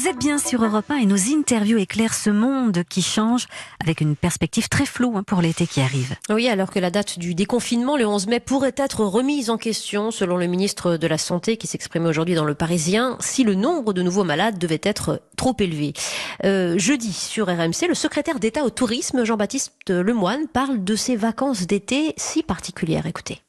Vous êtes bien sur Europe 1 et nos interviews éclairent ce monde qui change avec une perspective très floue hein, pour l'été qui arrive. Oui, alors que la date du déconfinement, le 11 mai, pourrait être remise en question, selon le ministre de la Santé qui s'exprimait aujourd'hui dans Le Parisien, si le nombre de nouveaux malades devait être trop élevé. Euh, jeudi, sur RMC, le secrétaire d'État au tourisme, Jean-Baptiste Lemoine, parle de ces vacances d'été si particulières. Écoutez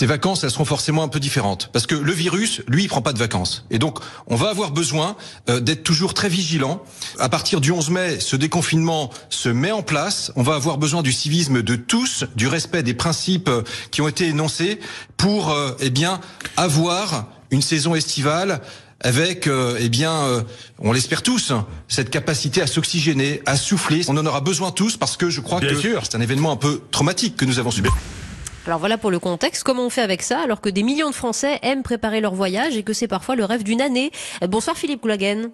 ces vacances, elles seront forcément un peu différentes. Parce que le virus, lui, il prend pas de vacances. Et donc, on va avoir besoin euh, d'être toujours très vigilant. À partir du 11 mai, ce déconfinement se met en place. On va avoir besoin du civisme de tous, du respect des principes euh, qui ont été énoncés pour, euh, eh bien, avoir une saison estivale avec, eh bien, on l'espère tous, cette capacité à s'oxygéner, à souffler. On en aura besoin tous parce que je crois que c'est un événement un peu traumatique que nous avons subi. Alors voilà pour le contexte. Comment on fait avec ça alors que des millions de Français aiment préparer leur voyage et que c'est parfois le rêve d'une année? Bonsoir Philippe Goulagen.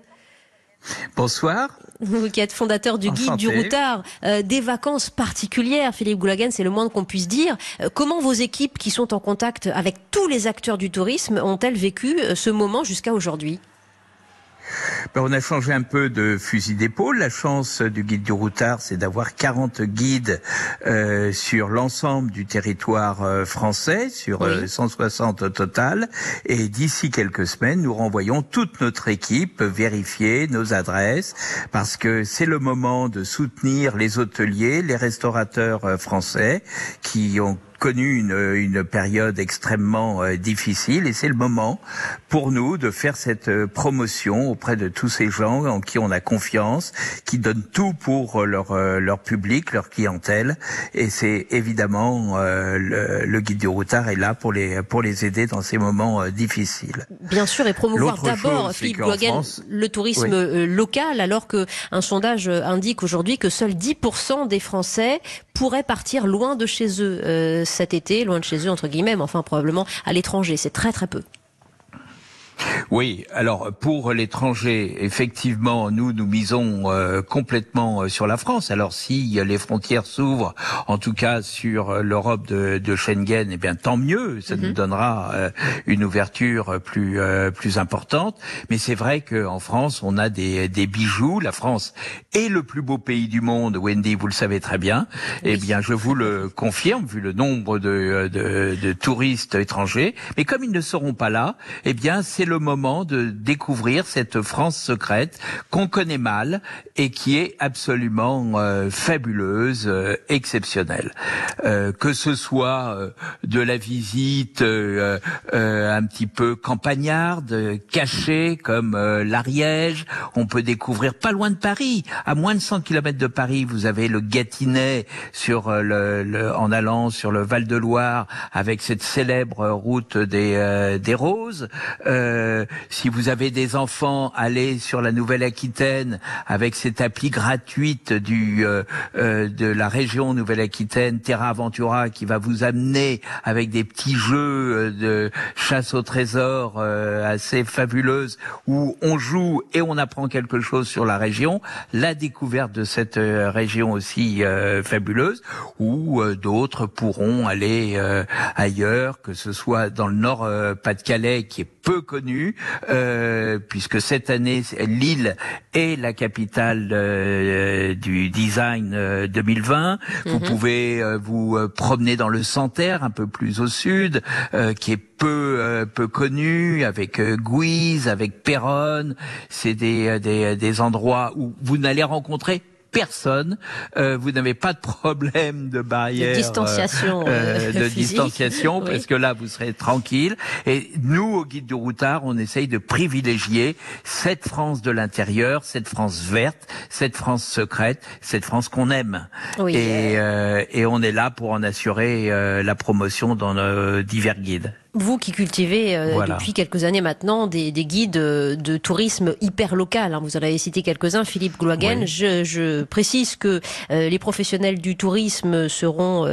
Bonsoir. Vous qui êtes fondateur du guide du routard, euh, des vacances particulières, Philippe Goulagen, c'est le moins qu'on puisse dire. Euh, comment vos équipes qui sont en contact avec tous les acteurs du tourisme ont-elles vécu euh, ce moment jusqu'à aujourd'hui? Ben, on a changé un peu de fusil d'épaule. La chance du guide du routard, c'est d'avoir 40 guides euh, sur l'ensemble du territoire euh, français, sur 160 euh, au total. Et d'ici quelques semaines, nous renvoyons toute notre équipe vérifier nos adresses, parce que c'est le moment de soutenir les hôteliers, les restaurateurs français qui ont connu une, une période extrêmement euh, difficile et c'est le moment pour nous de faire cette euh, promotion auprès de tous ces gens en qui on a confiance, qui donnent tout pour euh, leur, leur public, leur clientèle et c'est évidemment le, le, guide du routard est là pour les, pour les aider dans ces moments difficiles. Bien sûr et promouvoir d'abord Philippe le tourisme local alors que un sondage indique aujourd'hui que seuls 10% des Français pourraient partir loin de chez eux cet été, loin de chez eux, entre guillemets, mais enfin probablement à l'étranger. C'est très très peu. Oui, alors pour l'étranger, effectivement, nous nous misons euh, complètement euh, sur la France. Alors si les frontières s'ouvrent, en tout cas sur euh, l'Europe de, de, Schengen, eh bien tant mieux, ça nous mhm. donnera une ouverture plus plus importante. Mais c'est vrai qu'en France, on a des, des bijoux. La France est le plus beau pays du monde. Wendy, vous le savez très bien. Eh bien, je vous le confirme, vu le nombre de, de, de touristes étrangers. Mais comme ils ne seront pas là, eh bien c'est le moment de découvrir cette France secrète qu'on connaît mal et qui est absolument euh, fabuleuse, euh, exceptionnelle. Euh, que ce soit de la visite un petit peu campagnarde, cachée comme l'Ariège, on peut découvrir pas loin de Paris, à moins de 100 km de Paris, vous avez le Gâtinais sur le, en allant sur le Val de Loire avec cette célèbre route des, des roses. Euh, si vous avez des enfants, allez sur la Nouvelle-Aquitaine avec cette appli gratuite du euh, euh, de la région Nouvelle-Aquitaine, Terra Aventura, qui va vous amener avec des petits jeux de chasse au trésor assez fabuleuses où on joue et on apprend quelque chose sur la région. La découverte de cette région aussi fabuleuse, où d'autres pourront aller ailleurs, que ce soit dans le Nord Pas-de-Calais, qui est peu connu, euh, puisque cette année, Lille est la capitale euh, du design 2020. Euh, vous mhm. pouvez euh, vous promener dans le Santerre, un peu plus au sud, qui est peu peu connu, avec Guise, avec Péronne. C'est des, des, des endroits où vous n'allez rencontrer personne. Euh, vous n'avez pas de problème de barrière, de distanciation, euh, euh, de distanciation, parce que là vous serez tranquille. Et nous, au guide du routard, on essaye de privilégier cette France de l'intérieur, cette France verte, cette France secrète, cette France qu'on aime. Et, et on est là pour en assurer la promotion dans nos divers guides. Vous qui cultivez euh, depuis quelques années maintenant des, guides euh, de tourisme hyper local, hein, vous en avez cité quelques-uns, Philippe Gloagen, je, précise que euh, les professionnels du tourisme seront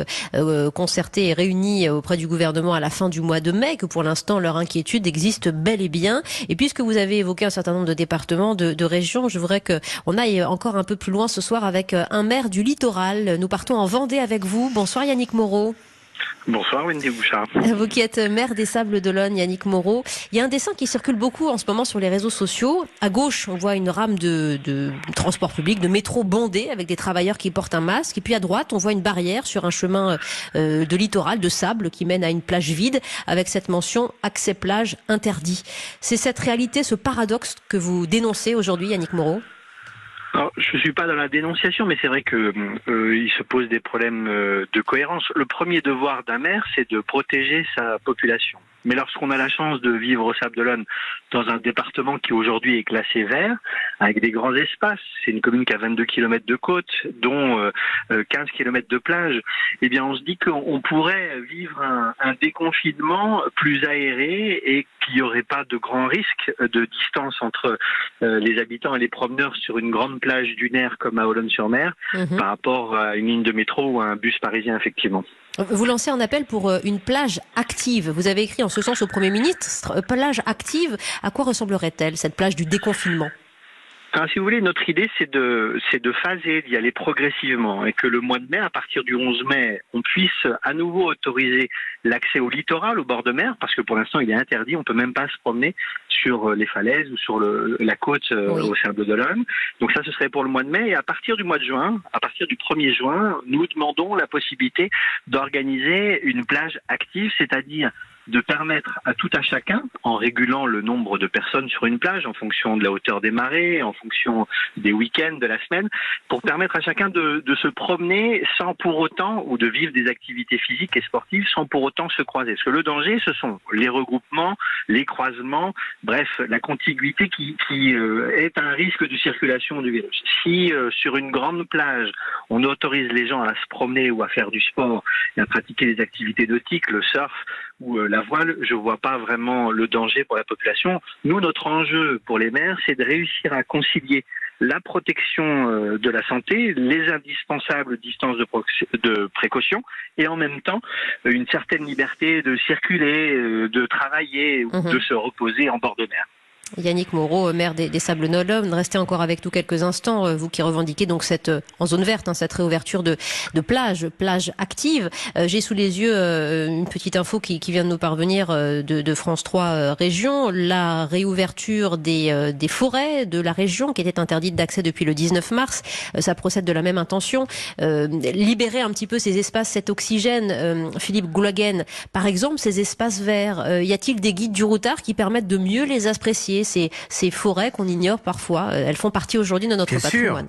concertés et réunis auprès du gouvernement à la fin du mois de mai, que pour l'instant leur inquiétude existe bel et bien. Et puisque vous avez évoqué un certain nombre de départements, de, de régions, je voudrais qu'on aille encore un peu plus loin ce soir avec un maire du littoral. Nous partons en Vendée avec vous. Bonsoir Yannick Moreau. Bonsoir Wendy Bouchard. Vous qui êtes maire des Sables d'Olonne, Yannick Moreau. Il y a un dessin qui circule beaucoup en ce moment sur les réseaux sociaux. À gauche, on voit une rame de, transport public, de métro bondé avec des travailleurs qui portent un masque. Et puis à droite, on voit une barrière sur un chemin euh, de littoral, de sable, qui mène à une plage vide avec cette mention accès plage interdit. C'est cette réalité, ce paradoxe que vous dénoncez aujourd'hui, Yannick Moreau? Je ne suis pas dans la dénonciation, mais c'est vrai que euh, il se pose des problèmes euh, de cohérence. Le premier devoir d'un maire, c'est de protéger sa population. Mais lorsqu'on a la chance de vivre au Sable d'Olonne, dans un département qui aujourd'hui est classé vert, avec des grands espaces, c'est une commune qui a 22 km de côte, dont 15 euh, euh, km de plage, eh bien on se dit qu'on pourrait vivre un, un, déconfinement plus aéré et qu'il n'y aurait pas de grand risque de distance entre euh, les habitants et les promeneurs sur une grande plage dunaire comme à Olonne-sur-Mer mhm. par rapport à une ligne de métro ou à un bus parisien effectivement. Vous lancez un appel pour euh, une plage active. Vous avez écrit en ce sens au Premier ministre, plage active. À quoi ressemblerait-elle, cette plage du déconfinement? Si vous voulez, notre idée, c'est de, c'est de phaser, d'y aller progressivement, et que le mois de mai, à partir du 11 mai, on puisse à nouveau autoriser l'accès au littoral, au bord de mer, parce que pour l'instant, il est interdit, on peut même pas se promener sur euh, les falaises ou sur le, la côte euh, au Sable d'Olonne. Donc ça, ce serait pour le mois de mai, et à partir du mois de juin, à partir du 1er juin, nous demandons la possibilité d'organiser une plage active, c'est-à-dire de permettre à tout à chacun, en régulant le nombre de personnes sur une plage en fonction de la hauteur des marées, en fonction des week-ends de la semaine, pour permettre à chacun de, de, se promener sans pour autant, ou de vivre des activités physiques et sportives sans pour autant se croiser. Parce que le danger, ce sont les regroupements, les croisements, bref, la contiguïté qui, qui euh, est un risque de circulation du virus. Si euh, sur une grande plage, on autorise les gens à se promener ou à faire du sport et à pratiquer des activités nautiques, le surf ou euh, la voile, je vois pas vraiment le danger pour la population. Nous, notre enjeu pour les maires, c'est de réussir à concilier la protection euh, de la santé, les indispensables distances de, précaution et en même temps une certaine liberté de circuler, euh, de travailler ou mhm. de se reposer en bord de mer. Yannick Moreau, maire des, Sables d'Olonne, restez encore avec nous quelques instants. Euh, vous qui revendiquez donc cette euh, en zone verte, hein, cette réouverture de, de plage, plage active. Euh, j'ai sous les yeux une petite info qui, vient de nous parvenir de, France 3 région, la réouverture des, des forêts de la région qui était interdite d'accès depuis le 19 mars. ça procède de la même intention. libérer un petit peu ces espaces, cet oxygène. Philippe Goulagen, par exemple, ces espaces verts. y a-t-il des guides du routard qui permettent de mieux les apprécier ces, forêts qu'on ignore parfois. Euh, elles font partie aujourd'hui de notre patrimoine.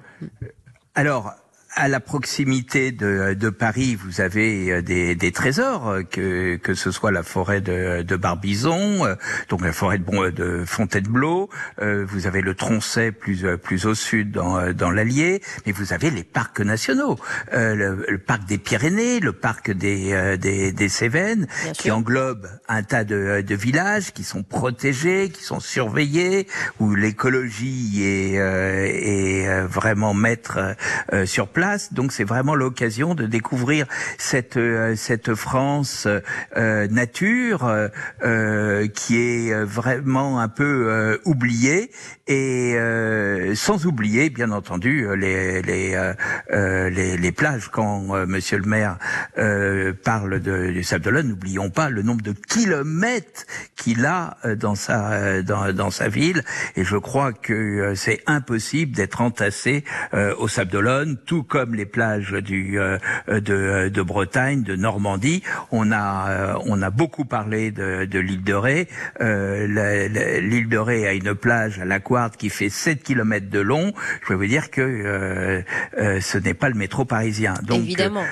Alors, à la proximité de, de, Paris, vous avez euh, des, des, trésors, euh, que, que ce soit la forêt de, de Barbizon, euh, donc la forêt de, de Fontainebleau, vous avez le Troncet plus, plus au sud dans, dans l'Allier, mais vous avez les parcs nationaux, le, parc des Pyrénées, le parc des, des, des Cévennes, qui englobe un tas de, de, villages qui sont protégés, qui sont surveillés, où l'écologie est, est vraiment maître sur place donc c'est vraiment l'occasion de découvrir cette euh, cette France euh, nature euh, qui est vraiment un peu oubliée et sans oublier bien entendu les les les, les, plages. Quand Monsieur le Maire parle de, du Sable n'oublions pas le nombre de kilomètres qu'il a dans sa dans, dans sa ville et je crois que c'est impossible d'être entassé au Sable d'Olonne tout comme les plages du euh, de, de, Bretagne, de Normandie. On a euh, on a beaucoup parlé de, de l'île de Ré. Euh, l'île de Ré a une plage à la Couarde qui fait 7 km de long. Je peux vous dire que ce n'est pas le métro parisien. Donc Évidemment.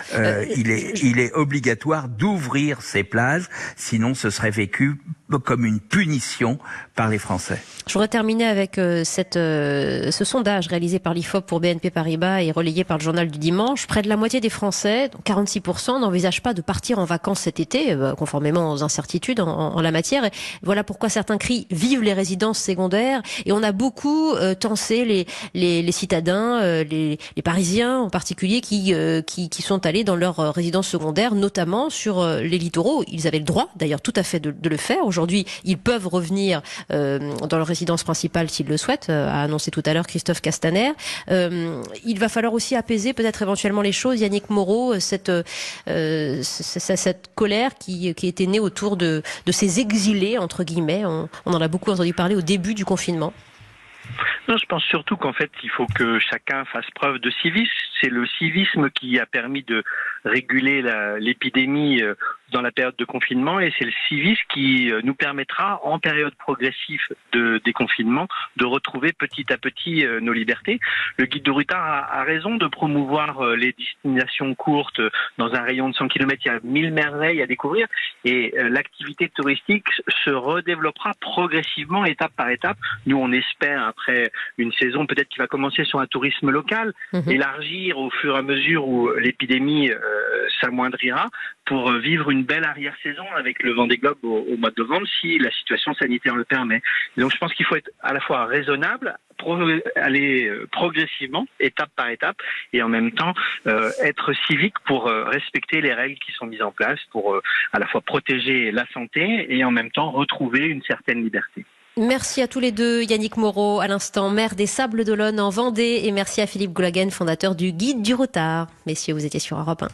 il est il est obligatoire d'ouvrir ces plages, sinon ce serait vécu comme une punition par les Français. Je voudrais terminer avec euh, cette, euh, ce sondage réalisé par l'IFOP pour BNP Paribas et relayé par le journal du dimanche. Près de la moitié des Français, 46%, n'envisagent pas de partir en vacances cet été, euh, conformément aux incertitudes en, en, la matière. Voilà pourquoi certains crient « Vive les résidences secondaires !» Et on a beaucoup tensé les, les, les citadins, les, les, Parisiens en particulier, qui, qui, qui, sont allés dans leurs résidences secondaires, notamment sur les littoraux. Ils avaient le droit, d'ailleurs, tout à fait de, de le faire. Aujourd'hui, aujourd'hui, ils peuvent revenir dans leur résidence principale s'ils le souhaitent, a annoncé tout à l'heure Christophe Castaner. il va falloir aussi apaiser peut-être éventuellement les choses. Yannick Moreau, cette, cette colère qui, qui était née autour de, de ces exilés, entre guillemets. On, on en a beaucoup entendu parler au début du confinement. Non, je pense surtout qu'en fait, il faut que chacun fasse preuve de civisme. C'est le civisme qui a permis de réguler l'épidémie euh, dans la période de confinement et c'est le civisme qui euh, nous permettra, en période progressive de déconfinement, de retrouver petit à petit euh, nos libertés. Le guide de Rutard a, raison de promouvoir les destinations courtes dans un rayon de 100 km. Il y a mille merveilles à découvrir et l'activité touristique se redéveloppera progressivement, étape par étape. Nous, on espère, après une saison peut-être qui va commencer sur un tourisme local, mhm. élargir au fur et à mesure où l'épidémie euh, s'amoindrira pour vivre une belle arrière-saison avec le Vendée Globe au, au mois de novembre si la situation sanitaire le permet. donc je pense qu'il faut être à la fois raisonnable, aller euh, progressivement, étape par étape, et en même temps euh, être civique pour respecter les règles qui sont mises en place, pour à la fois protéger la santé et en même temps retrouver une certaine liberté. Merci à tous les deux, Yannick Moreau, à l'instant maire des Sables d'Olonne en Vendée, et merci à Philippe Goulagen, fondateur du Guide du Retard. Messieurs, vous étiez sur Europe 1.